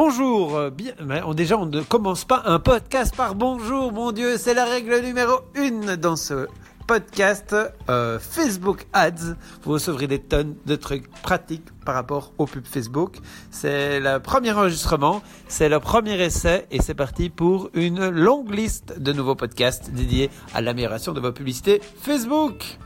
Bonjour, euh, bien, on, déjà on ne commence pas un podcast par bonjour, mon Dieu, c'est la règle numéro une dans ce podcast euh, Facebook Ads. Vous recevrez des tonnes de trucs pratiques par rapport au pub Facebook. C'est le premier enregistrement, c'est le premier essai et c'est parti pour une longue liste de nouveaux podcasts dédiés à l'amélioration de vos publicités Facebook.